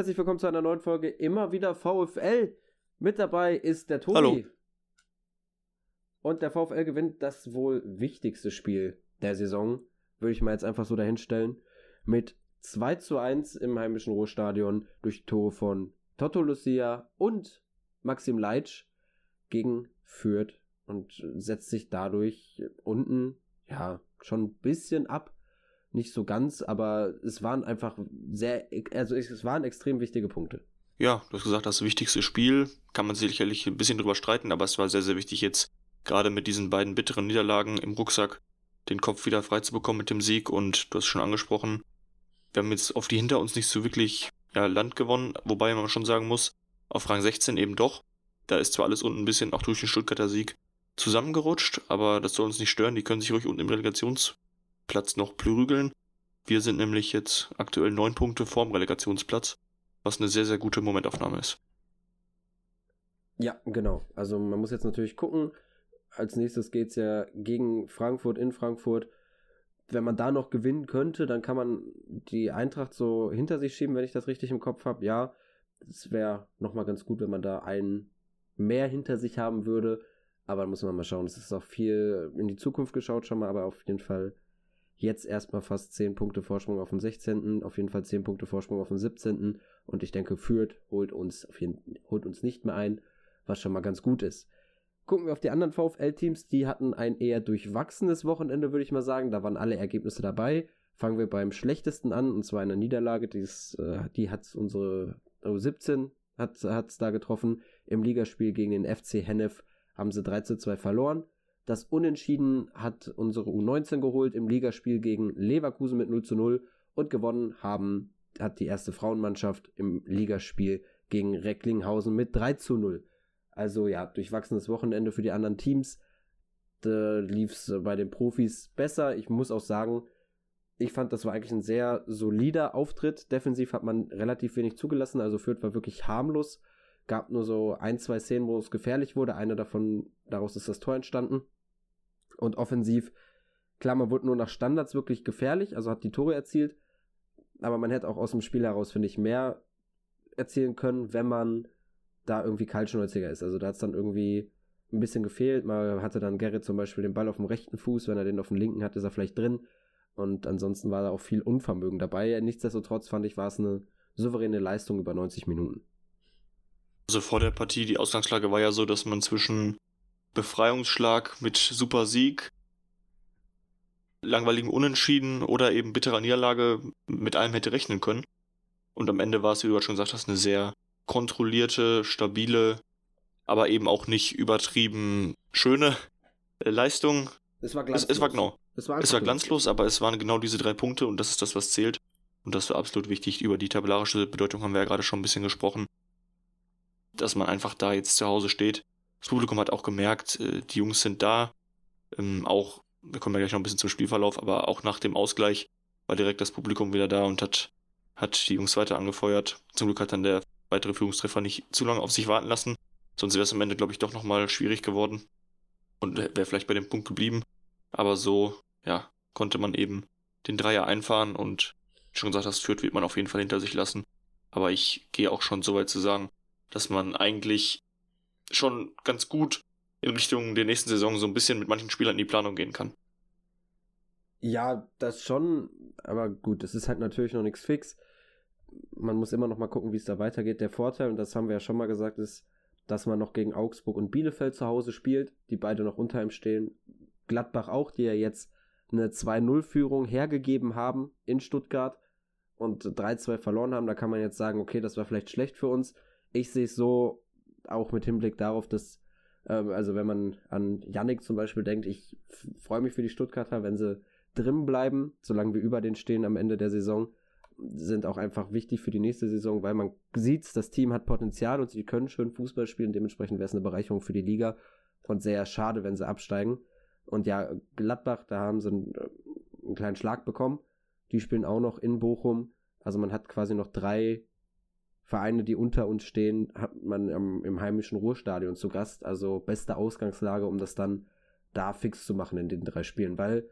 Herzlich willkommen zu einer neuen Folge Immer wieder VfL. Mit dabei ist der Tobi. Hallo. Und der VfL gewinnt das wohl wichtigste Spiel der Saison, würde ich mal jetzt einfach so dahinstellen, mit 2 zu 1 im heimischen Ruhrstadion durch Tore von Toto Lucia und Maxim Leitsch gegen Fürth und setzt sich dadurch unten, ja, schon ein bisschen ab. Nicht so ganz, aber es waren einfach sehr, also es waren extrem wichtige Punkte. Ja, du hast gesagt, das wichtigste Spiel, kann man sicherlich ein bisschen drüber streiten, aber es war sehr, sehr wichtig jetzt, gerade mit diesen beiden bitteren Niederlagen im Rucksack, den Kopf wieder frei zu bekommen mit dem Sieg und du hast es schon angesprochen, wir haben jetzt auf die hinter uns nicht so wirklich ja, Land gewonnen, wobei man schon sagen muss, auf Rang 16 eben doch. Da ist zwar alles unten ein bisschen auch durch den Stuttgarter Sieg zusammengerutscht, aber das soll uns nicht stören. Die können sich ruhig unten im Relegationsplatz noch prügeln. Wir sind nämlich jetzt aktuell neun Punkte vorm Relegationsplatz, was eine sehr, sehr gute Momentaufnahme ist. Ja, genau. Also man muss jetzt natürlich gucken. Als nächstes geht es ja gegen Frankfurt in Frankfurt. Wenn man da noch gewinnen könnte, dann kann man die Eintracht so hinter sich schieben, wenn ich das richtig im Kopf habe. Ja, es wäre nochmal ganz gut, wenn man da einen mehr hinter sich haben würde. Aber da muss man mal schauen. Es ist auch viel in die Zukunft geschaut schon mal, aber auf jeden Fall jetzt erstmal fast 10 Punkte Vorsprung auf dem 16., auf jeden Fall 10 Punkte Vorsprung auf dem 17. Und ich denke, Fürth holt uns, jeden, holt uns nicht mehr ein, was schon mal ganz gut ist. Gucken wir auf die anderen VfL-Teams, die hatten ein eher durchwachsenes Wochenende, würde ich mal sagen. Da waren alle Ergebnisse dabei. Fangen wir beim schlechtesten an, und zwar einer Niederlage. Dies, äh, die hat unsere U17 hat es da getroffen. Im Ligaspiel gegen den FC Hennef haben sie 3 zu 2 verloren. Das Unentschieden hat unsere U19 geholt im Ligaspiel gegen Leverkusen mit 0 zu 0 und gewonnen haben, hat die erste Frauenmannschaft im Ligaspiel gegen Recklinghausen mit 3 zu 0. Also ja, durchwachsenes Wochenende für die anderen Teams. Da lief es bei den Profis besser. Ich muss auch sagen, ich fand, das war eigentlich ein sehr solider Auftritt. Defensiv hat man relativ wenig zugelassen, also Fürth war wirklich harmlos. Gab nur so ein, zwei Szenen, wo es gefährlich wurde. Eine davon, daraus ist das Tor entstanden. Und offensiv, klar, man wurde nur nach Standards wirklich gefährlich, also hat die Tore erzielt. Aber man hätte auch aus dem Spiel heraus, finde ich, mehr erzielen können, wenn man da irgendwie kaltschnäuziger ist. Also da hat es dann irgendwie ein bisschen gefehlt. Mal hatte dann Gerrit zum Beispiel den Ball auf dem rechten Fuß, wenn er den auf dem linken hat, ist er vielleicht drin. Und ansonsten war da auch viel Unvermögen dabei. Nichtsdestotrotz fand ich, war es eine souveräne Leistung über 90 Minuten. Also vor der Partie, die Ausgangslage war ja so, dass man zwischen Befreiungsschlag mit super Sieg, langweiligen Unentschieden oder eben bitterer Niederlage mit allem hätte rechnen können. Und am Ende war es, wie du gerade schon gesagt hast, eine sehr kontrollierte, stabile, aber eben auch nicht übertrieben schöne Leistung. Es war glanzlos. Es, es war genau. Es war, Es war glanzlos, aber es waren genau diese drei Punkte und das ist das, was zählt. Und das war absolut wichtig. Über die tabellarische Bedeutung haben wir ja gerade schon ein bisschen gesprochen. Dass man einfach da jetzt zu Hause steht. Das Publikum hat auch gemerkt, äh, die Jungs sind da. Ähm, auch, wir kommen ja gleich noch ein bisschen zum Spielverlauf, aber auch nach dem Ausgleich war direkt das Publikum wieder da und hat, hat die Jungs weiter angefeuert. Zum Glück hat dann der weitere Führungstreffer nicht zu lange auf sich warten lassen. Sonst wäre es am Ende, glaube ich, doch nochmal schwierig geworden. Und wäre vielleicht bei dem Punkt geblieben. Aber so, ja, konnte man eben den Dreier einfahren und schon gesagt, das führt wird man auf jeden Fall hinter sich lassen. Aber ich gehe auch schon so weit zu sagen, dass man eigentlich schon ganz gut in Richtung der nächsten Saison so ein bisschen mit manchen Spielern in die Planung gehen kann. Ja, das schon, aber gut, es ist halt natürlich noch nichts fix. Man muss immer noch mal gucken, wie es da weitergeht. Der Vorteil, und das haben wir ja schon mal gesagt, ist, dass man noch gegen Augsburg und Bielefeld zu Hause spielt, die beide noch unter ihm stehen. Gladbach auch, die ja jetzt eine 2-0-Führung hergegeben haben in Stuttgart und 3-2 verloren haben. Da kann man jetzt sagen, okay, das war vielleicht schlecht für uns. Ich sehe es so, auch mit Hinblick darauf, dass, äh, also wenn man an Yannick zum Beispiel denkt, ich freue mich für die Stuttgarter, wenn sie drin bleiben, solange wir über den stehen am Ende der Saison, sind auch einfach wichtig für die nächste Saison, weil man sieht, das Team hat Potenzial und sie können schön Fußball spielen. Dementsprechend wäre es eine Bereicherung für die Liga und sehr schade, wenn sie absteigen. Und ja, Gladbach, da haben sie einen, äh, einen kleinen Schlag bekommen. Die spielen auch noch in Bochum. Also man hat quasi noch drei Vereine, die unter uns stehen, hat man im, im heimischen Ruhrstadion zu Gast. Also beste Ausgangslage, um das dann da fix zu machen in den drei Spielen, weil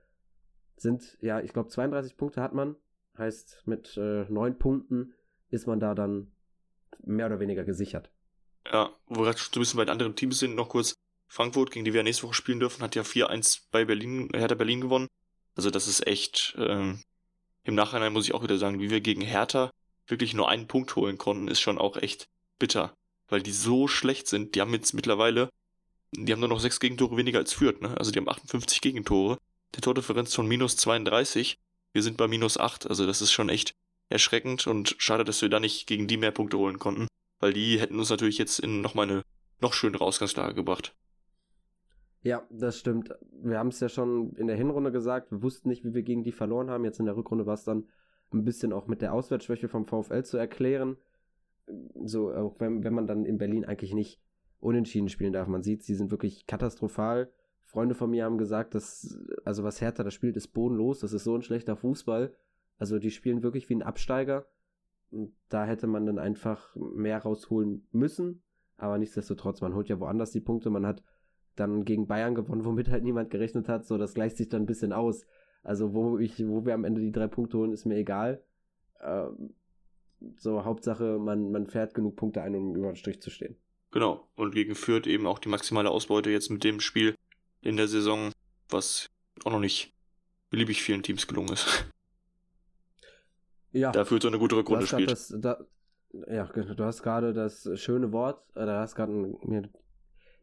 sind, ja, ich glaube 32 Punkte hat man, heißt mit äh, neun Punkten ist man da dann mehr oder weniger gesichert. Ja, wo wir gerade ein bisschen bei den anderen Teams sind, noch kurz. Frankfurt, gegen die wir nächste Woche spielen dürfen, hat ja 4-1 bei Berlin, Hertha Berlin gewonnen. Also das ist echt, ähm, im Nachhinein muss ich auch wieder sagen, wie wir gegen Hertha wirklich nur einen Punkt holen konnten, ist schon auch echt bitter. Weil die so schlecht sind, die haben jetzt mittlerweile, die haben nur noch sechs Gegentore weniger als Fürth, ne? Also die haben 58 Gegentore. Der Tordifferenz von minus 32. Wir sind bei minus 8. Also das ist schon echt erschreckend und schade, dass wir da nicht gegen die mehr Punkte holen konnten. Weil die hätten uns natürlich jetzt in nochmal eine noch schönere Ausgangslage gebracht. Ja, das stimmt. Wir haben es ja schon in der Hinrunde gesagt, wir wussten nicht, wie wir gegen die verloren haben. Jetzt in der Rückrunde war es dann ein bisschen auch mit der Auswärtsschwäche vom VfL zu erklären. So, auch wenn, wenn man dann in Berlin eigentlich nicht unentschieden spielen darf. Man sieht, sie sind wirklich katastrophal. Freunde von mir haben gesagt, dass, also was Hertha da spielt, ist bodenlos. Das ist so ein schlechter Fußball. Also die spielen wirklich wie ein Absteiger. Und da hätte man dann einfach mehr rausholen müssen. Aber nichtsdestotrotz, man holt ja woanders die Punkte. Man hat dann gegen Bayern gewonnen, womit halt niemand gerechnet hat. So, das gleicht sich dann ein bisschen aus. Also, wo ich, wo wir am Ende die drei Punkte holen, ist mir egal. Ähm, so, Hauptsache, man, man fährt genug Punkte ein, um über den Strich zu stehen. Genau. Und gegen Fürth eben auch die maximale Ausbeute jetzt mit dem Spiel in der Saison, was auch noch nicht beliebig vielen Teams gelungen ist. Ja. Da Fürth so eine gute Rückrunde spielt. Das, da, ja, du hast gerade das schöne Wort, oder hast gerade mir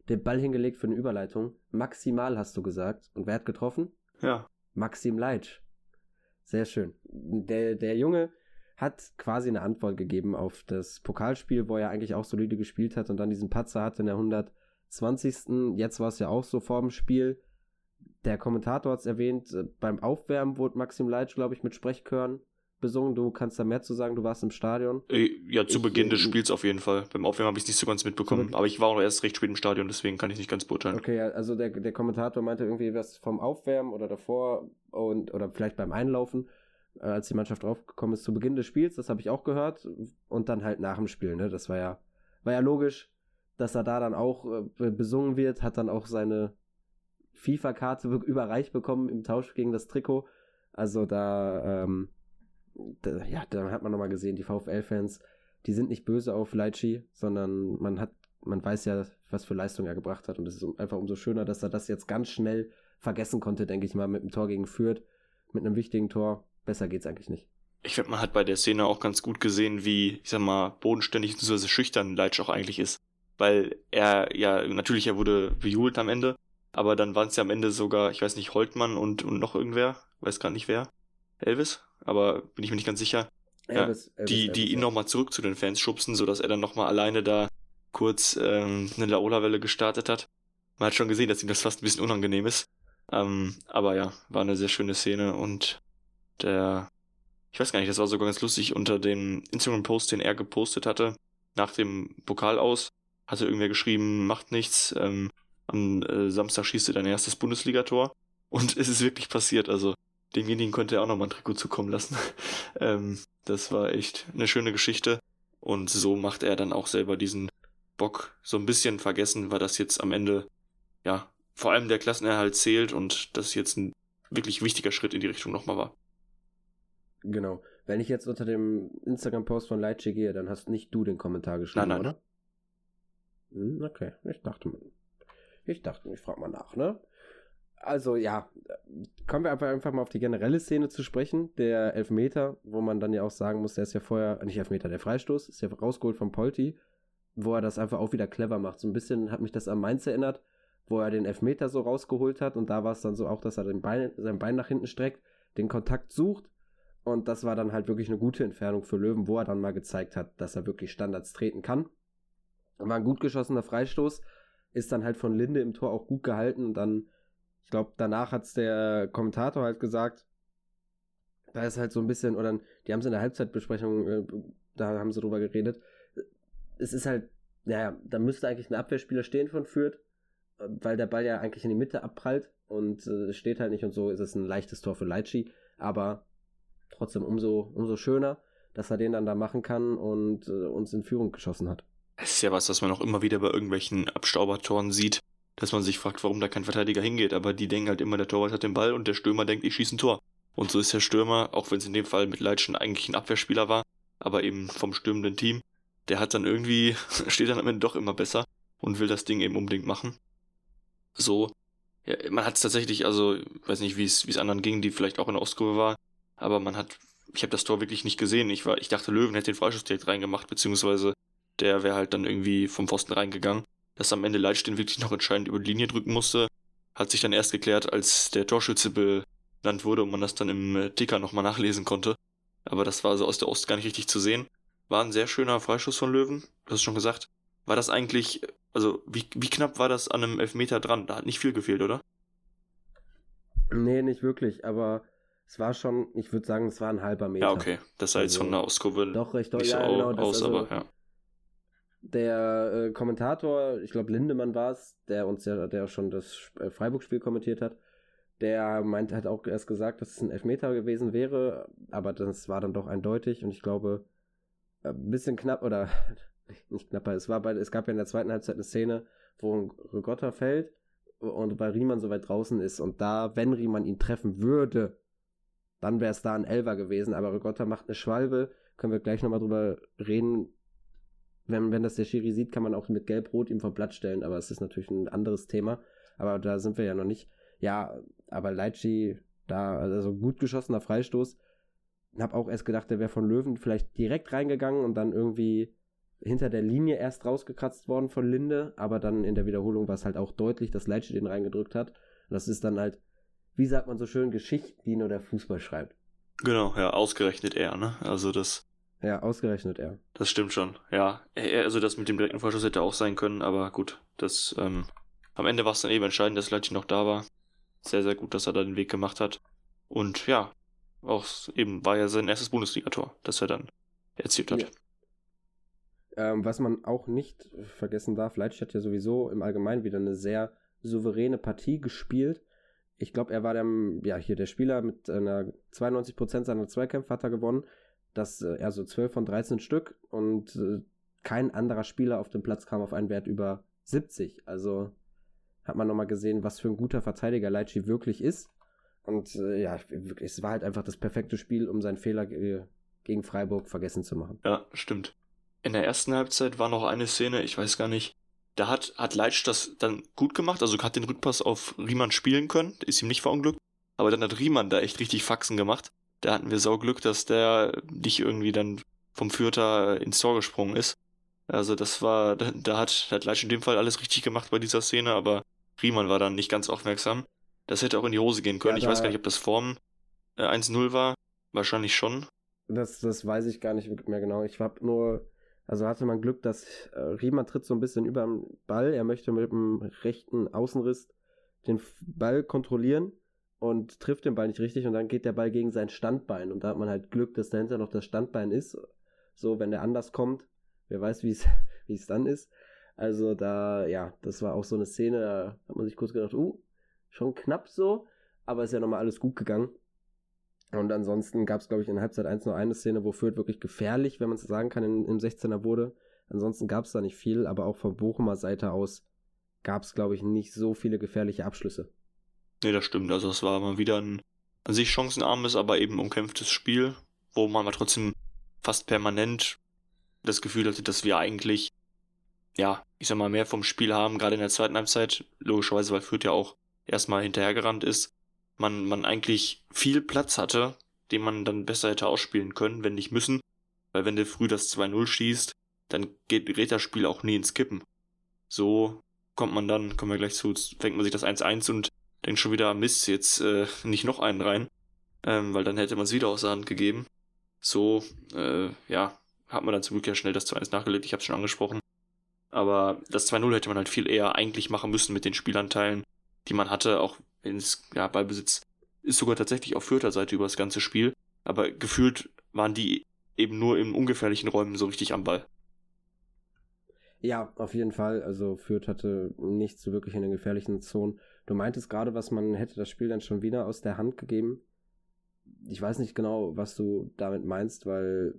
den Ball hingelegt für eine Überleitung. Maximal hast du gesagt. Und wer hat getroffen? Ja. Maxim Leitsch. Sehr schön. Der, der Junge hat quasi eine Antwort gegeben auf das Pokalspiel, wo er eigentlich auch solide gespielt hat und dann diesen Patzer hatte in der 120. Jetzt war es ja auch so vor dem Spiel. Der Kommentator hat es erwähnt, äh, beim Aufwärmen wurde Maxim Leitsch, glaube ich, mit Sprechchören besungen. Du kannst da mehr zu sagen, du warst im Stadion. Äh, ja, zu ich, Beginn des äh, Spiels auf jeden Fall. Beim Aufwärmen habe ich es nicht so ganz mitbekommen. Aber ich war auch erst recht spät im Stadion, deswegen kann ich nicht ganz beurteilen. Okay, also der, der Kommentator meinte irgendwie was vom Aufwärmen oder davor und oder vielleicht beim Einlaufen, äh, als die Mannschaft draufgekommen ist zu Beginn des Spiels. Das habe ich auch gehört. Und dann halt nach dem Spiel, ne? Das war ja, war ja logisch, dass er da dann auch äh, besungen wird, hat dann auch seine FIFA-Karte überreicht bekommen im Tausch gegen das Trikot. Also da, ähm, da, ja, da hat man nochmal gesehen, die VfL-Fans, die sind nicht böse auf Leitchi, sondern man hat, man weiß ja, was für Leistung er gebracht hat. Und es ist einfach umso schöner, dass er das jetzt ganz schnell vergessen konnte, denke ich mal, mit einem Tor gegen Fürth, mit einem wichtigen Tor. Besser geht's eigentlich nicht. Ich finde, man hat bei der Szene auch ganz gut gesehen, wie, ich sag mal, bodenständig bzw. schüchtern Leitsch auch eigentlich ist. Weil er, ja, natürlich, er wurde bejubelt am Ende, aber dann waren es ja am Ende sogar, ich weiß nicht, Holtmann und, und noch irgendwer, weiß gar nicht wer. Elvis? Aber bin ich mir nicht ganz sicher. Elvis, ja, Elvis, die, Elvis, die ihn ja. nochmal zurück zu den Fans schubsen, sodass er dann nochmal alleine da kurz ähm, eine Laola-Welle gestartet hat. Man hat schon gesehen, dass ihm das fast ein bisschen unangenehm ist. Ähm, aber ja, war eine sehr schöne Szene und der, ich weiß gar nicht, das war sogar ganz lustig, unter dem Instagram-Post, den er gepostet hatte, nach dem Pokal aus, hatte irgendwer geschrieben, macht nichts, ähm, am äh, Samstag schießt er dein erstes Bundesligator. Und es ist wirklich passiert, also demjenigen konnte er auch nochmal ein Trikot zukommen lassen. ähm, das war echt eine schöne Geschichte. Und so macht er dann auch selber diesen Bock so ein bisschen vergessen, weil das jetzt am Ende, ja, vor allem der Klassenerhalt zählt und das jetzt ein wirklich wichtiger Schritt in die Richtung nochmal war. Genau. Wenn ich jetzt unter dem Instagram-Post von Leitchi gehe, dann hast nicht du den Kommentar geschrieben, nein, nein. oder? Hm, okay, ich dachte, ich dachte, ich frage mal nach, ne? Also ja, kommen wir einfach, einfach mal auf die generelle Szene zu sprechen. Der Elfmeter, wo man dann ja auch sagen muss, der ist ja vorher, nicht Elfmeter, der Freistoß, ist ja rausgeholt von Polti, wo er das einfach auch wieder clever macht. So ein bisschen hat mich das an Mainz erinnert, wo er den Elfmeter so rausgeholt hat und da war es dann so auch, dass er den Bein, sein Bein nach hinten streckt, den Kontakt sucht und das war dann halt wirklich eine gute Entfernung für Löwen, wo er dann mal gezeigt hat, dass er wirklich Standards treten kann. War ein gut geschossener Freistoß, ist dann halt von Linde im Tor auch gut gehalten und dann ich glaube, danach hat es der Kommentator halt gesagt, da ist halt so ein bisschen, oder die haben es in der Halbzeitbesprechung, äh, da haben sie drüber geredet. Es ist halt, naja, da müsste eigentlich ein Abwehrspieler stehen von Fürth, weil der Ball ja eigentlich in die Mitte abprallt und äh, steht halt nicht und so ist es ein leichtes Tor für Leitschi, aber trotzdem umso, umso schöner, dass er den dann da machen kann und äh, uns in Führung geschossen hat. Es ist ja was, was man auch immer wieder bei irgendwelchen Abstaubertoren sieht dass man sich fragt, warum da kein Verteidiger hingeht. Aber die denken halt immer, der Torwart hat den Ball und der Stürmer denkt, ich schieße ein Tor. Und so ist der Stürmer, auch wenn es in dem Fall mit Leitschen eigentlich ein Abwehrspieler war, aber eben vom stürmenden Team. Der hat dann irgendwie, steht dann am Ende doch immer besser und will das Ding eben unbedingt machen. So, ja, man hat es tatsächlich, also, weiß nicht, wie es anderen ging, die vielleicht auch in der Ostkurve war, aber man hat, ich habe das Tor wirklich nicht gesehen. Ich war, ich dachte, Löwen hätte den Freischuss direkt reingemacht, beziehungsweise der wäre halt dann irgendwie vom Pfosten reingegangen. Dass am Ende Leitstein wirklich noch entscheidend über die Linie drücken musste, hat sich dann erst geklärt, als der Torschütze benannt wurde und man das dann im äh, Ticker nochmal nachlesen konnte. Aber das war so aus der Ost gar nicht richtig zu sehen. War ein sehr schöner Freischuss von Löwen, du hast schon gesagt. War das eigentlich, also wie, wie knapp war das an einem Elfmeter dran? Da hat nicht viel gefehlt, oder? Nee, nicht wirklich, aber es war schon, ich würde sagen, es war ein halber Meter. Ja, okay. Das sah also, jetzt von der Ostkurve doch recht nicht ja, so genau, aus, also, aber ja. Der äh, Kommentator, ich glaube Lindemann war es, der uns ja, der schon das äh, Freiburg-Spiel kommentiert hat, der meint, hat auch erst gesagt, dass es ein Elfmeter gewesen wäre, aber das war dann doch eindeutig und ich glaube, ein bisschen knapp oder nicht knapper, es war bei, es gab ja in der zweiten Halbzeit eine Szene, wo Rigotta fällt und bei Riemann so weit draußen ist und da, wenn Riemann ihn treffen würde, dann wäre es da ein Elfer gewesen, aber Rigotta macht eine Schwalbe, können wir gleich nochmal drüber reden. Wenn, wenn das der Schiri sieht, kann man auch mit Gelb-Rot ihm vom Blatt stellen, aber es ist natürlich ein anderes Thema. Aber da sind wir ja noch nicht. Ja, aber Leitchi, da, also gut geschossener Freistoß. Hab auch erst gedacht, der wäre von Löwen vielleicht direkt reingegangen und dann irgendwie hinter der Linie erst rausgekratzt worden von Linde, aber dann in der Wiederholung war es halt auch deutlich, dass Leitchi den reingedrückt hat. Und das ist dann halt, wie sagt man so schön, Geschichten, die nur der Fußball schreibt. Genau, ja, ausgerechnet er, ne? Also das. Ja, ausgerechnet er. Das stimmt schon, ja. Also das mit dem direkten Vorschuss hätte auch sein können, aber gut, das, ähm, am Ende war es dann eben entscheidend, dass Leitchi noch da war. Sehr, sehr gut, dass er da den Weg gemacht hat. Und ja, auch eben war ja sein erstes Bundesligator, das er dann erzielt hat. Ja. Ähm, was man auch nicht vergessen darf, Leitsch hat ja sowieso im Allgemeinen wieder eine sehr souveräne Partie gespielt. Ich glaube, er war der, ja, hier der Spieler mit einer 92% seiner Zweikämpfe hat er gewonnen. Das, äh, also 12 von 13 Stück und äh, kein anderer Spieler auf dem Platz kam auf einen Wert über 70. Also hat man nochmal gesehen, was für ein guter Verteidiger Leitschi wirklich ist. Und äh, ja, es war halt einfach das perfekte Spiel, um seinen Fehler gegen Freiburg vergessen zu machen. Ja, stimmt in der ersten Halbzeit war noch eine Szene, ich weiß gar nicht, da hat, hat Leitsch das dann gut gemacht, also hat den Rückpass auf Riemann spielen können, ist ihm nicht verunglückt, aber dann hat Riemann da echt richtig Faxen gemacht. Da hatten wir Sauglück, dass der nicht irgendwie dann vom Fürther ins Tor gesprungen ist. Also das war, da hat, hat Leitsch in dem Fall alles richtig gemacht bei dieser Szene, aber Riemann war dann nicht ganz aufmerksam. Das hätte auch in die Hose gehen können. Ja, ich weiß gar nicht, ob das Form äh, 1-0 war. Wahrscheinlich schon. Das, das weiß ich gar nicht mehr genau. Ich habe nur also hatte man Glück, dass äh, Riemann tritt so ein bisschen über den Ball. Er möchte mit dem rechten Außenriss den Ball kontrollieren und trifft den Ball nicht richtig und dann geht der Ball gegen sein Standbein und da hat man halt Glück, dass dahinter noch das Standbein ist. So, wenn der anders kommt, wer weiß, wie es dann ist. Also da, ja, das war auch so eine Szene, da hat man sich kurz gedacht, uh, schon knapp so, aber ist ja nochmal alles gut gegangen. Und ansonsten gab es, glaube ich, in Halbzeit 1 nur eine Szene, wo Fürth wirklich gefährlich, wenn man es sagen kann, im 16er wurde. Ansonsten gab es da nicht viel, aber auch von Bochumer Seite aus gab es, glaube ich, nicht so viele gefährliche Abschlüsse. Nee, das stimmt. Also es war mal wieder ein an sich chancenarmes, aber eben umkämpftes Spiel, wo man mal trotzdem fast permanent das Gefühl hatte, dass wir eigentlich, ja, ich sag mal, mehr vom Spiel haben, gerade in der zweiten Halbzeit, logischerweise, weil Fürth ja auch erstmal hinterhergerannt ist man, man eigentlich viel Platz hatte, den man dann besser hätte ausspielen können, wenn nicht müssen. Weil wenn du früh das 2-0 schießt, dann geht, gerät das Spiel auch nie ins Kippen. So kommt man dann, kommen wir gleich zu, fängt man sich das 1-1 und denkt schon wieder, Mist, jetzt äh, nicht noch einen rein. Ähm, weil dann hätte man es wieder aus der Hand gegeben. So, äh, ja, hat man dann zum Glück ja schnell das 2-1 nachgelegt, ich habe schon angesprochen. Aber das 2-0 hätte man halt viel eher eigentlich machen müssen mit den Spielanteilen, die man hatte, auch ins ja, Ballbesitz ist sogar tatsächlich auf Fürther Seite über das ganze Spiel, aber gefühlt waren die eben nur in ungefährlichen Räumen so richtig am Ball. Ja, auf jeden Fall. Also Fürth hatte nichts wirklich in den gefährlichen Zonen. Du meintest gerade, was man hätte das Spiel dann schon wieder aus der Hand gegeben. Ich weiß nicht genau, was du damit meinst, weil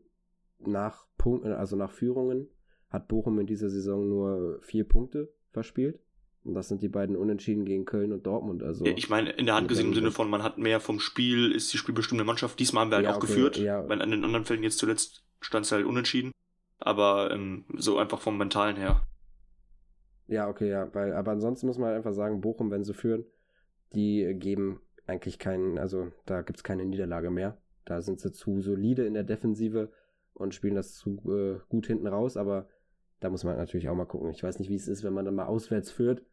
nach Punkten, also nach Führungen hat Bochum in dieser Saison nur vier Punkte verspielt. Und das sind die beiden Unentschieden gegen Köln und Dortmund. Also ich meine, in der Hand gesehen im Sinne von, man hat mehr vom Spiel, ist die spielbestimmende Mannschaft. Diesmal haben wir halt ja, auch okay, geführt, ja. weil an den anderen Fällen jetzt zuletzt stand es halt unentschieden. Aber ähm, so einfach vom Mentalen her. Ja, okay, ja, weil, aber ansonsten muss man halt einfach sagen, Bochum, wenn sie führen, die geben eigentlich keinen, also da gibt es keine Niederlage mehr. Da sind sie zu solide in der Defensive und spielen das zu äh, gut hinten raus, aber da muss man natürlich auch mal gucken. Ich weiß nicht, wie es ist, wenn man dann mal auswärts führt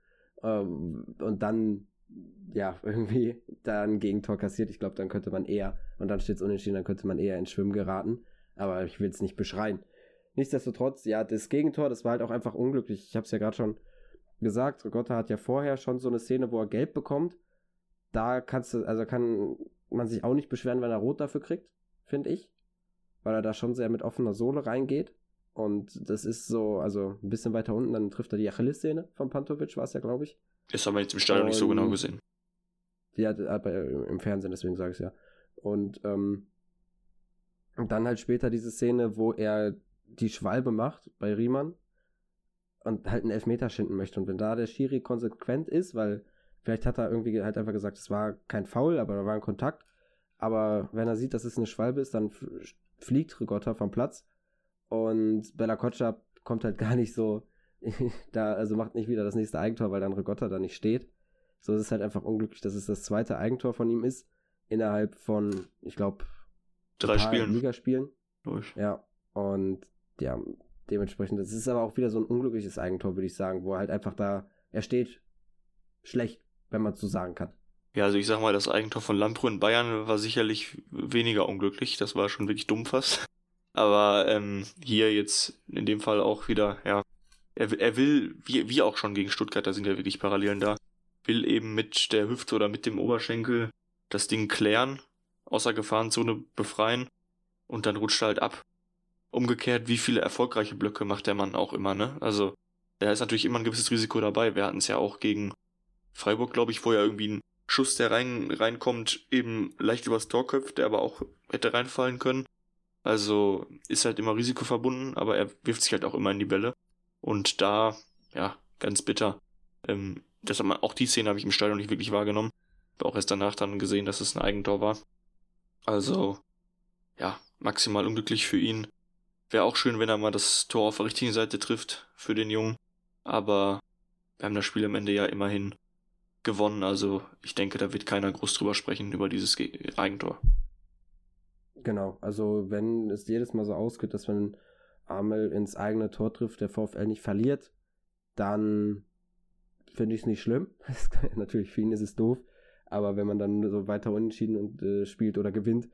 ähm, und dann ja irgendwie da ein Gegentor kassiert. Ich glaube, dann könnte man eher, und dann steht es unentschieden, dann könnte man eher ins Schwimmen geraten. Aber ich will es nicht beschreien. Nichtsdestotrotz, ja, das Gegentor, das war halt auch einfach unglücklich. Ich habe es ja gerade schon gesagt. Rigotta hat ja vorher schon so eine Szene, wo er gelb bekommt. Da kannst du, also kann man sich auch nicht beschweren, wenn er rot dafür kriegt, finde ich. Weil er da schon sehr mit offener Sohle reingeht. Und das ist so, also ein bisschen weiter unten, dann trifft er die Achilles-Szene von Pantovic, war es ja, glaube ich. Das haben wir jetzt im Stadion nicht so genau gesehen. Ja, aber im Fernsehen, deswegen sage ich es ja. Und, ähm, und dann halt später diese Szene, wo er die Schwalbe macht bei Riemann und halt einen Elfmeter schinden möchte. Und wenn da der Schiri konsequent ist, weil vielleicht hat er irgendwie halt einfach gesagt, es war kein Foul, aber da war ein Kontakt. Aber wenn er sieht, dass es eine Schwalbe ist, dann fliegt Rigotta vom Platz und Bella Kotschap kommt halt gar nicht so da, also macht nicht wieder das nächste Eigentor, weil dann Rigotta da nicht steht. So ist es halt einfach unglücklich, dass es das zweite Eigentor von ihm ist. Innerhalb von, ich glaube, drei Spielen. Ligaspielen. Durch. Ja. Und ja, dementsprechend, das ist aber auch wieder so ein unglückliches Eigentor, würde ich sagen, wo er halt einfach da, er steht schlecht, wenn man so sagen kann. Ja, also ich sag mal, das Eigentor von Lampro in Bayern war sicherlich weniger unglücklich. Das war schon wirklich dumm fast. Aber ähm, hier jetzt in dem Fall auch wieder, ja, er, er will, wie, wie auch schon gegen Stuttgart, da sind ja wirklich Parallelen da, will eben mit der Hüfte oder mit dem Oberschenkel das Ding klären, außer Gefahrenzone befreien und dann rutscht er halt ab. Umgekehrt, wie viele erfolgreiche Blöcke macht der Mann auch immer, ne? Also, da ist natürlich immer ein gewisses Risiko dabei. Wir hatten es ja auch gegen Freiburg, glaube ich, wo ja irgendwie ein Schuss, der rein, reinkommt, eben leicht übers Tor köpft, der aber auch hätte reinfallen können. Also ist halt immer Risiko verbunden, aber er wirft sich halt auch immer in die Bälle. Und da, ja, ganz bitter. Ähm, das hat man, auch die Szene habe ich im Stadion nicht wirklich wahrgenommen. Habe auch erst danach dann gesehen, dass es ein Eigentor war. Also, ja, maximal unglücklich für ihn. Wäre auch schön, wenn er mal das Tor auf der richtigen Seite trifft für den Jungen. Aber wir haben das Spiel am Ende ja immerhin gewonnen. Also ich denke, da wird keiner groß drüber sprechen, über dieses Eigentor. Genau, also wenn es jedes Mal so ausgeht, dass wenn Amel ins eigene Tor trifft, der VfL nicht verliert, dann finde ich es nicht schlimm. Natürlich für ihn ist es doof, aber wenn man dann so weiter unentschieden und äh, spielt oder gewinnt,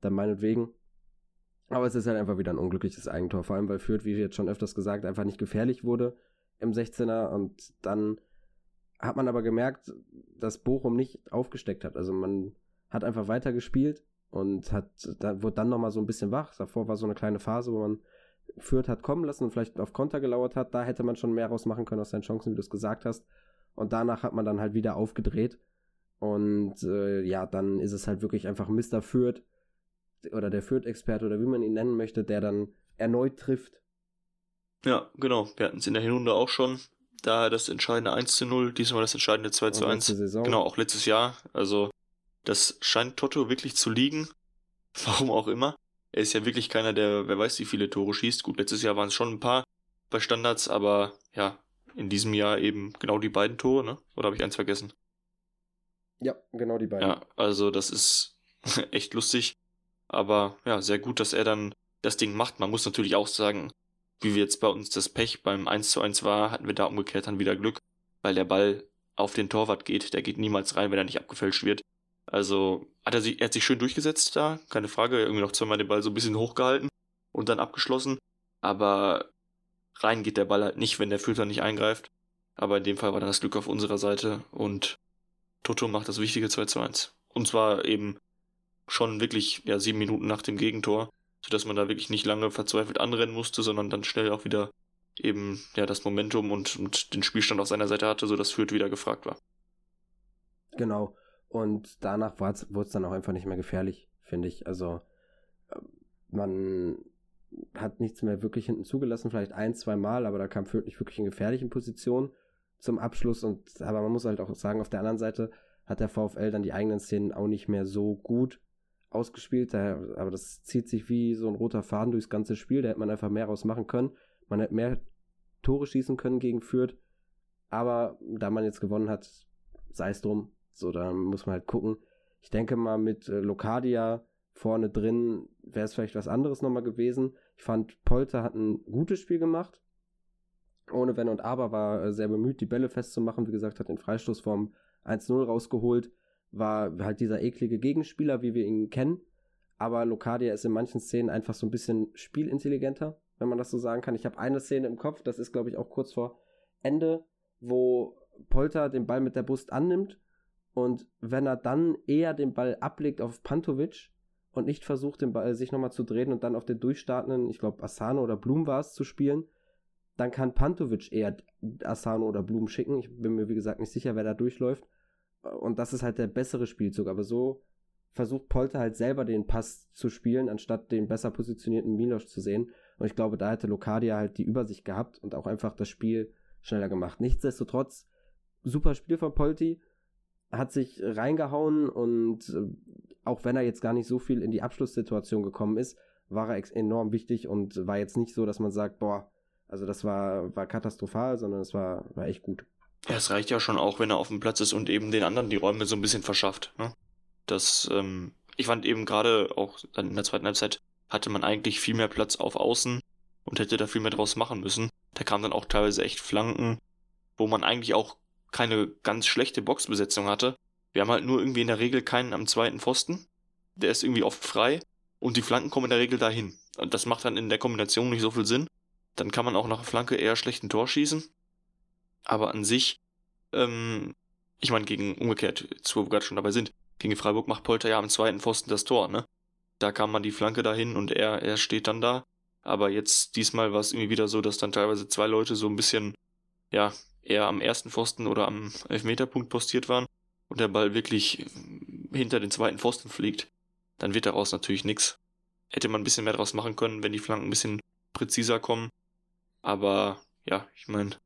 dann meinetwegen. Aber es ist halt einfach wieder ein unglückliches Eigentor, vor allem weil Fürth, wie jetzt schon öfters gesagt, einfach nicht gefährlich wurde im 16er und dann hat man aber gemerkt, dass Bochum nicht aufgesteckt hat. Also man hat einfach weiter gespielt und hat, da wurde dann nochmal so ein bisschen wach. Davor war so eine kleine Phase, wo man Fürth hat kommen lassen und vielleicht auf Konter gelauert hat. Da hätte man schon mehr rausmachen können aus seinen Chancen, wie du es gesagt hast. Und danach hat man dann halt wieder aufgedreht. Und äh, ja, dann ist es halt wirklich einfach Mr. Fürth oder der Fürth-Experte oder wie man ihn nennen möchte, der dann erneut trifft. Ja, genau. Wir hatten es in der Hinrunde auch schon. Da das entscheidende 1 zu 0, diesmal das entscheidende 2 zu 1. Genau, auch letztes Jahr. Also das scheint Toto wirklich zu liegen. Warum auch immer. Er ist ja wirklich keiner, der, wer weiß, wie viele Tore schießt. Gut, letztes Jahr waren es schon ein paar bei Standards, aber ja, in diesem Jahr eben genau die beiden Tore, ne? Oder habe ich eins vergessen? Ja, genau die beiden. Ja, also das ist echt lustig. Aber ja, sehr gut, dass er dann das Ding macht. Man muss natürlich auch sagen, wie wir jetzt bei uns das Pech beim 1 zu 1 war, hatten wir da umgekehrt dann wieder Glück, weil der Ball auf den Torwart geht. Der geht niemals rein, wenn er nicht abgefälscht wird. Also hat er, sich, er hat sich schön durchgesetzt da, keine Frage. Irgendwie noch zweimal den Ball so ein bisschen hochgehalten und dann abgeschlossen. Aber rein geht der Ball halt nicht, wenn der Filter nicht eingreift. Aber in dem Fall war dann das Glück auf unserer Seite und Toto macht das wichtige 2 zu 1. Und zwar eben schon wirklich ja, sieben Minuten nach dem Gegentor, sodass man da wirklich nicht lange verzweifelt anrennen musste, sondern dann schnell auch wieder eben ja das Momentum und, und den Spielstand auf seiner Seite hatte, sodass Fürth wieder gefragt war. Genau. Und danach wurde es dann auch einfach nicht mehr gefährlich, finde ich. Also äh, man hat nichts mehr wirklich hinten zugelassen, vielleicht ein, zwei Mal, aber da kam Fürth nicht wirklich in gefährlichen Positionen zum Abschluss. Und aber man muss halt auch sagen, auf der anderen Seite hat der VfL dann die eigenen Szenen auch nicht mehr so gut ausgespielt, aber das zieht sich wie so ein roter Faden durchs ganze Spiel. Da hätte man einfach mehr rausmachen können. Man hätte mehr Tore schießen können gegen Fürth. Aber da man jetzt gewonnen hat, sei es drum. So, da muss man halt gucken. Ich denke mal, mit äh, Locadia vorne drin wäre es vielleicht was anderes nochmal gewesen. Ich fand, Polter hat ein gutes Spiel gemacht. Ohne Wenn und Aber war äh, sehr bemüht, die Bälle festzumachen. Wie gesagt, hat den Freistoß vom 1-0 rausgeholt. War halt dieser eklige Gegenspieler, wie wir ihn kennen. Aber Locadia ist in manchen Szenen einfach so ein bisschen spielintelligenter, wenn man das so sagen kann. Ich habe eine Szene im Kopf, das ist, glaube ich, auch kurz vor Ende, wo Polter den Ball mit der Brust annimmt und wenn er dann eher den Ball ablegt auf Pantovic und nicht versucht, den Ball sich nochmal zu drehen und dann auf den durchstartenden, ich glaube, Asano oder Blum war es, zu spielen, dann kann Pantovic eher Asano oder Blum schicken. Ich bin mir, wie gesagt, nicht sicher, wer da durchläuft. Und das ist halt der bessere Spielzug. Aber so versucht Polter halt selber den Pass zu spielen, anstatt den besser positionierten Milos zu sehen. Und ich glaube, da hätte Locadia halt die Übersicht gehabt und auch einfach das Spiel schneller gemacht. Nichtsdestotrotz, super Spiel von Polti hat sich reingehauen und äh, auch wenn er jetzt gar nicht so viel in die Abschlusssituation gekommen ist, war er enorm wichtig und war jetzt nicht so, dass man sagt, boah, also das war, war katastrophal, sondern es war, war echt gut. Ja, es reicht ja schon auch, wenn er auf dem Platz ist und eben den anderen die Räume so ein bisschen verschafft. Ne? Das, ähm, ich fand eben gerade auch in der zweiten Halbzeit hatte man eigentlich viel mehr Platz auf Außen und hätte da viel mehr draus machen müssen. Da kamen dann auch teilweise echt Flanken, wo man eigentlich auch keine ganz schlechte Boxbesetzung hatte. Wir haben halt nur irgendwie in der Regel keinen am zweiten Pfosten. Der ist irgendwie oft frei und die Flanken kommen in der Regel dahin. Und das macht dann in der Kombination nicht so viel Sinn. Dann kann man auch nach Flanke eher schlecht ein Tor schießen. Aber an sich, ähm, ich meine, gegen umgekehrt, wo wir gerade schon dabei sind, gegen Freiburg macht Polter ja am zweiten Pfosten das Tor, ne? Da kam man die Flanke dahin und er, er steht dann da. Aber jetzt diesmal war es irgendwie wieder so, dass dann teilweise zwei Leute so ein bisschen, ja, eher am ersten Pfosten oder am Elfmeterpunkt postiert waren und der Ball wirklich hinter den zweiten Pfosten fliegt, dann wird daraus natürlich nichts. Hätte man ein bisschen mehr draus machen können, wenn die Flanken ein bisschen präziser kommen. Aber ja, ich meine,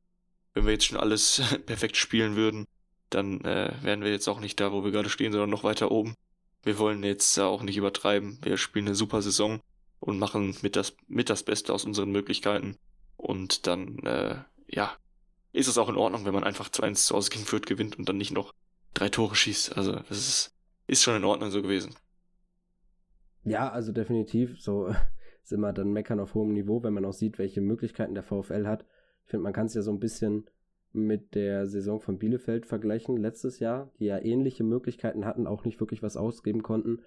wenn wir jetzt schon alles perfekt spielen würden, dann äh, wären wir jetzt auch nicht da, wo wir gerade stehen, sondern noch weiter oben. Wir wollen jetzt auch nicht übertreiben. Wir spielen eine super Saison und machen mit das, mit das Beste aus unseren Möglichkeiten. Und dann, äh, ja, ist es auch in Ordnung, wenn man einfach 2-1 zu Hause gegen Fürth gewinnt und dann nicht noch drei Tore schießt. Also das ist, ist schon in Ordnung so gewesen. Ja, also definitiv. So ist immer dann meckern auf hohem Niveau, wenn man auch sieht, welche Möglichkeiten der VfL hat. Ich finde, man kann es ja so ein bisschen mit der Saison von Bielefeld vergleichen letztes Jahr, die ja ähnliche Möglichkeiten hatten, auch nicht wirklich was ausgeben konnten.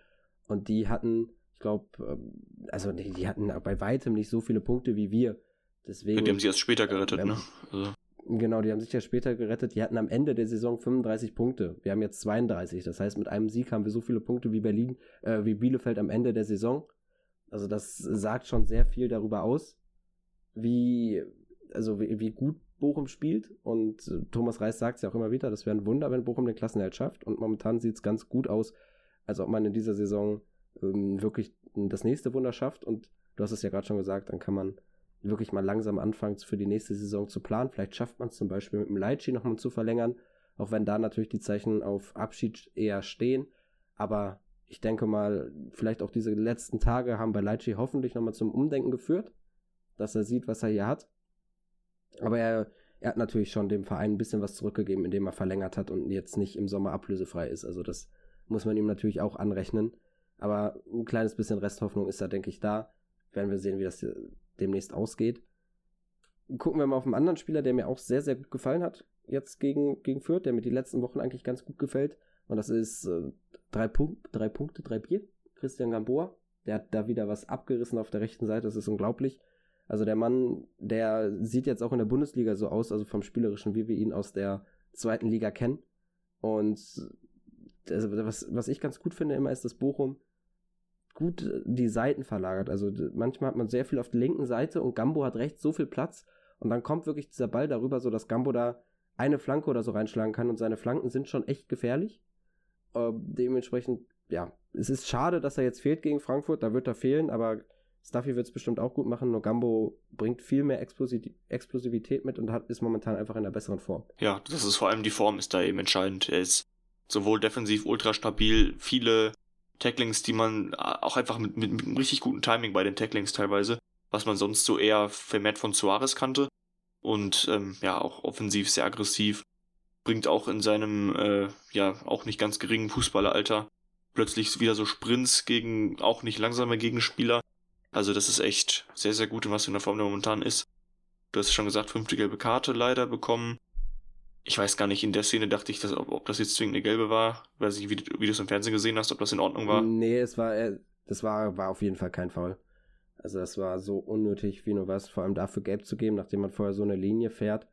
Und die hatten, ich glaube, ähm, also die hatten bei weitem nicht so viele Punkte wie wir. Deswegen, die haben sie erst später gerettet, ne? Also. Genau, die haben sich ja später gerettet. Die hatten am Ende der Saison 35 Punkte. Wir haben jetzt 32. Das heißt, mit einem Sieg haben wir so viele Punkte wie Berlin, äh, wie Bielefeld am Ende der Saison. Also das sagt schon sehr viel darüber aus, wie, also wie, wie gut Bochum spielt. Und äh, Thomas Reis sagt es ja auch immer wieder, das wäre ein Wunder, wenn Bochum den Klassenerhalt schafft. Und momentan sieht es ganz gut aus, als ob man in dieser Saison ähm, wirklich das nächste Wunder schafft. Und du hast es ja gerade schon gesagt, dann kann man wirklich mal langsam anfangen, für die nächste Saison zu planen. Vielleicht schafft man es zum Beispiel mit dem Leitschi nochmal zu verlängern, auch wenn da natürlich die Zeichen auf Abschied eher stehen. Aber ich denke mal, vielleicht auch diese letzten Tage haben bei Leitschi hoffentlich nochmal zum Umdenken geführt, dass er sieht, was er hier hat. Aber er, er hat natürlich schon dem Verein ein bisschen was zurückgegeben, indem er verlängert hat und jetzt nicht im Sommer ablösefrei ist. Also das muss man ihm natürlich auch anrechnen. Aber ein kleines bisschen Resthoffnung ist da, denke ich, da. Werden wir sehen, wie das demnächst ausgeht. Gucken wir mal auf einen anderen Spieler, der mir auch sehr, sehr gut gefallen hat, jetzt gegen, gegen Fürth, der mir die letzten Wochen eigentlich ganz gut gefällt. Und das ist äh, drei, Punkt, drei Punkte, drei Bier. Christian Gamboa. Der hat da wieder was abgerissen auf der rechten Seite, das ist unglaublich. Also der Mann, der sieht jetzt auch in der Bundesliga so aus, also vom Spielerischen, wie wir ihn aus der zweiten Liga kennen. Und also was, was ich ganz gut finde immer ist, dass Bochum gut die Seiten verlagert. Also manchmal hat man sehr viel auf der linken Seite und Gambo hat rechts so viel Platz und dann kommt wirklich dieser Ball darüber, so dass Gambo da eine Flanke oder so reinschlagen kann und seine Flanken sind schon echt gefährlich. Äh, dementsprechend, ja, es ist schade, dass er jetzt fehlt gegen Frankfurt, da wird er fehlen, aber Stuffy wird es bestimmt auch gut machen. Nur Gambo bringt viel mehr Explosivität mit und hat, ist momentan einfach in einer besseren Form. Ja, das ist vor allem die Form ist da eben entscheidend. Er ist sowohl defensiv ultra stabil, viele Tacklings, die man auch einfach mit, mit, mit einem richtig guten Timing bei den Tacklings teilweise, was man sonst so eher vermehrt von Suarez kannte. Und ähm, ja, auch offensiv sehr aggressiv. Bringt auch in seinem, äh, ja, auch nicht ganz geringen Fußballeralter plötzlich wieder so Sprints gegen auch nicht langsame Gegenspieler. Also das ist echt sehr, sehr gut, in was in der Form der momentan ist. Du hast schon gesagt, fünfte gelbe Karte leider bekommen. Ich weiß gar nicht, in der Szene dachte ich, dass, ob, ob das jetzt zwingend eine gelbe war. Weiß nicht, wie, wie du es im Fernsehen gesehen hast, ob das in Ordnung war. Nee, es war, äh, das war, war auf jeden Fall kein Foul. Also das war so unnötig wie nur was, vor allem dafür gelb zu geben, nachdem man vorher so eine Linie fährt.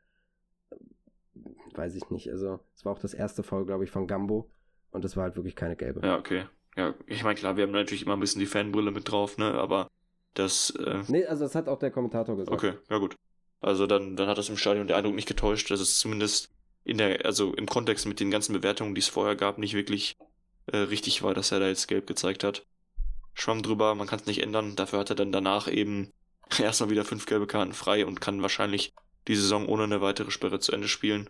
Weiß ich nicht. Also es war auch das erste Foul, glaube ich, von Gambo. Und das war halt wirklich keine gelbe. Ja, okay. Ja, ich meine, klar, wir haben natürlich immer ein bisschen die Fanbrille mit drauf, ne? Aber das. Äh... Nee, also das hat auch der Kommentator gesagt. Okay, ja gut. Also dann, dann hat das im Stadion der Eindruck nicht getäuscht, dass es zumindest in der, also im Kontext mit den ganzen Bewertungen, die es vorher gab, nicht wirklich äh, richtig war, dass er da jetzt gelb gezeigt hat. Schwamm drüber, man kann es nicht ändern. Dafür hat er dann danach eben erstmal wieder fünf gelbe Karten frei und kann wahrscheinlich die Saison ohne eine weitere Sperre zu Ende spielen.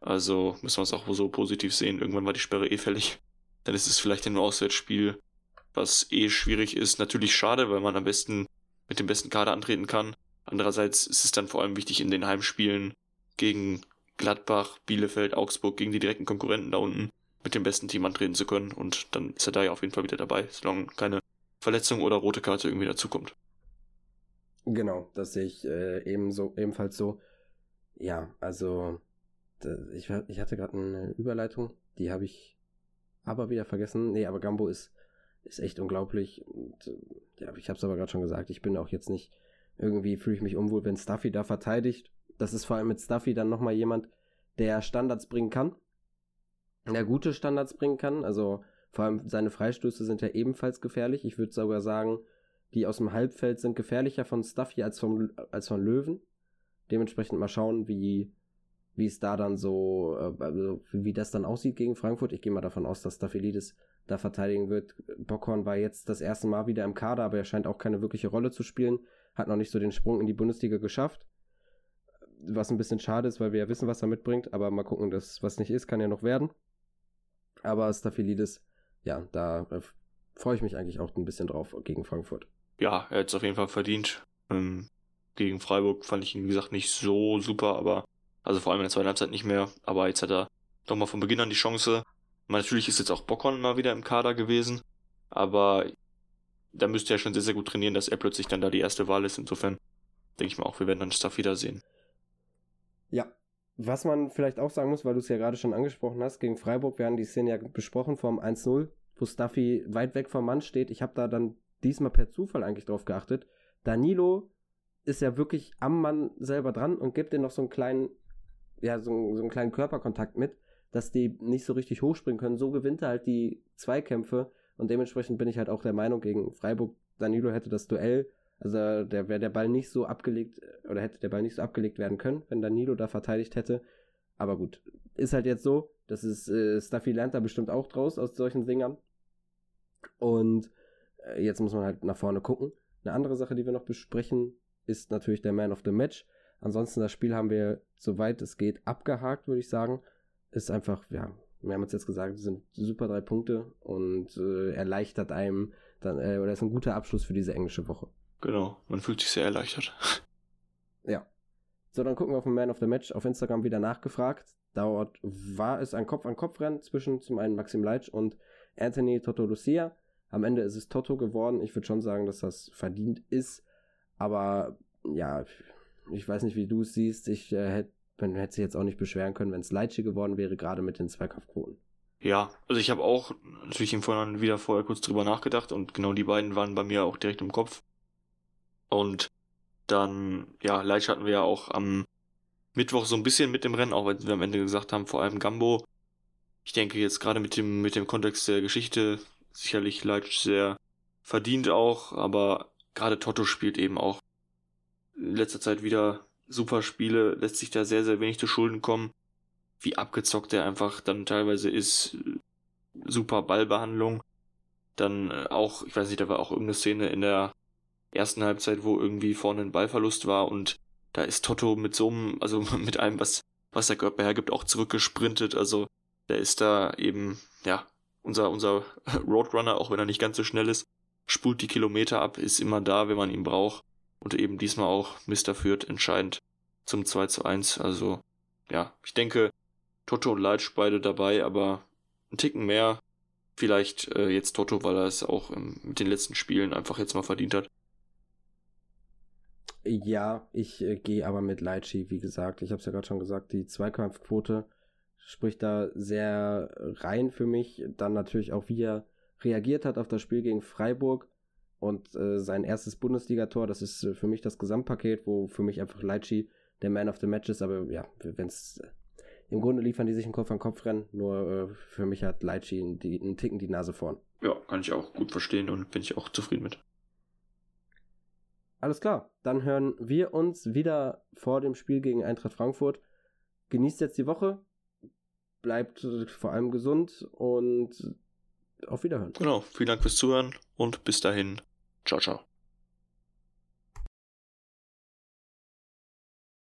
Also müssen wir es auch so positiv sehen. Irgendwann war die Sperre eh fällig. Dann ist es vielleicht ein Auswärtsspiel, was eh schwierig ist. Natürlich schade, weil man am besten mit dem besten Kader antreten kann. Andererseits ist es dann vor allem wichtig in den Heimspielen gegen Gladbach, Bielefeld, Augsburg, gegen die direkten Konkurrenten da unten mit dem besten Team antreten zu können. Und dann ist er da ja auf jeden Fall wieder dabei, solange keine Verletzung oder rote Karte irgendwie dazukommt. Genau, das sehe ich äh, ebenso, ebenfalls so. Ja, also ich, ich hatte gerade eine Überleitung, die habe ich aber wieder vergessen. Nee, aber Gambo ist, ist echt unglaublich. Und, äh, ja, ich habe es aber gerade schon gesagt, ich bin auch jetzt nicht irgendwie, fühle ich mich unwohl, wenn Stuffy da verteidigt. Das ist vor allem mit Stuffy dann nochmal jemand, der Standards bringen kann. Der gute Standards bringen kann. Also vor allem seine Freistöße sind ja ebenfalls gefährlich. Ich würde sogar sagen, die aus dem Halbfeld sind gefährlicher von Stuffy als, vom, als von Löwen. Dementsprechend mal schauen, wie, wie es da dann so, äh, also wie das dann aussieht gegen Frankfurt. Ich gehe mal davon aus, dass Staphylidis da verteidigen wird. Bockhorn war jetzt das erste Mal wieder im Kader, aber er scheint auch keine wirkliche Rolle zu spielen. Hat noch nicht so den Sprung in die Bundesliga geschafft. Was ein bisschen schade ist, weil wir ja wissen, was er mitbringt. Aber mal gucken, das, was nicht ist, kann ja noch werden. Aber Staphylidis, ja, da äh, freue ich mich eigentlich auch ein bisschen drauf gegen Frankfurt. Ja, er hat es auf jeden Fall verdient. Ähm, gegen Freiburg fand ich ihn, wie gesagt, nicht so super, aber also vor allem in der zweiten Halbzeit nicht mehr. Aber jetzt hat er doch mal von Beginn an die Chance. Natürlich ist jetzt auch Bockon mal wieder im Kader gewesen. Aber da müsste er schon sehr, sehr gut trainieren, dass er plötzlich dann da die erste Wahl ist. Insofern denke ich mal auch, wir werden dann Stuff wiedersehen. Ja. Was man vielleicht auch sagen muss, weil du es ja gerade schon angesprochen hast, gegen Freiburg, wir haben die Szene ja besprochen vom 1-0, wo Stuffy weit weg vom Mann steht. Ich habe da dann diesmal per Zufall eigentlich drauf geachtet. Danilo ist ja wirklich am Mann selber dran und gibt dir noch so einen kleinen ja, so, so einen kleinen Körperkontakt mit, dass die nicht so richtig hochspringen können. So gewinnt er halt die Zweikämpfe und dementsprechend bin ich halt auch der Meinung, gegen Freiburg, Danilo hätte das Duell, also der wäre der Ball nicht so abgelegt, oder hätte der Ball nicht so abgelegt werden können, wenn Danilo da verteidigt hätte. Aber gut, ist halt jetzt so, das ist, äh, Stuffy lernt da bestimmt auch draus aus solchen Dingern. Und äh, jetzt muss man halt nach vorne gucken. Eine andere Sache, die wir noch besprechen, ist natürlich der Man of the Match. Ansonsten das Spiel haben wir, soweit es geht, abgehakt, würde ich sagen. Ist einfach, ja, wir haben es jetzt gesagt, sind super drei Punkte und äh, erleichtert einem dann, äh, oder ist ein guter Abschluss für diese englische Woche. Genau, man fühlt sich sehr erleichtert. Ja. So, dann gucken wir auf den Man of the Match auf Instagram wieder nachgefragt. Dort war es ein Kopf-an-Kopf-Rennen zwischen zum einen Maxim Leitsch und Anthony Toto Lucia. Am Ende ist es Toto geworden. Ich würde schon sagen, dass das verdient ist. Aber ja, ich weiß nicht, wie du es siehst. Ich äh, hätte man sich jetzt auch nicht beschweren können, wenn es Leitsche geworden wäre, gerade mit den Zweikampfquoten. Ja, also ich habe auch natürlich im Vorhinein wieder vorher kurz drüber nachgedacht und genau die beiden waren bei mir auch direkt im Kopf. Und dann, ja, Leitsch hatten wir ja auch am Mittwoch so ein bisschen mit dem Rennen, auch wenn wir am Ende gesagt haben, vor allem Gambo. Ich denke jetzt gerade mit dem, mit dem Kontext der Geschichte sicherlich Leitsch sehr verdient auch, aber gerade Toto spielt eben auch in letzter Zeit wieder super Spiele, lässt sich da sehr, sehr wenig zu Schulden kommen. Wie abgezockt er einfach dann teilweise ist. Super Ballbehandlung. Dann äh, auch, ich weiß nicht, da war auch irgendeine Szene in der ersten Halbzeit, wo irgendwie vorne ein Ballverlust war und da ist Toto mit so einem, also mit allem, was, was der Körper hergibt, auch zurückgesprintet. Also der ist da eben, ja, unser, unser Roadrunner, auch wenn er nicht ganz so schnell ist, spult die Kilometer ab, ist immer da, wenn man ihn braucht. Und eben diesmal auch Mr. Fürth entscheidend zum 2 zu 1. Also, ja, ich denke, Toto und Leitsch beide dabei, aber ein Ticken mehr. Vielleicht äh, jetzt Toto, weil er es auch ähm, mit den letzten Spielen einfach jetzt mal verdient hat. Ja, ich äh, gehe aber mit Leitschi, wie gesagt. Ich habe es ja gerade schon gesagt, die Zweikampfquote spricht da sehr rein für mich. Dann natürlich auch, wie er reagiert hat auf das Spiel gegen Freiburg und äh, sein erstes Bundesligator. Das ist äh, für mich das Gesamtpaket, wo für mich einfach Leitschi der Man of the Match ist. Aber ja, wenn es äh, im Grunde liefern die sich einen Kopf an Kopf rennen. Nur äh, für mich hat Leitschi einen, einen Ticken die Nase vorn. Ja, kann ich auch gut verstehen und bin ich auch zufrieden mit. Alles klar, dann hören wir uns wieder vor dem Spiel gegen Eintracht Frankfurt. Genießt jetzt die Woche, bleibt vor allem gesund und auf Wiederhören. Genau, vielen Dank fürs Zuhören und bis dahin. 找找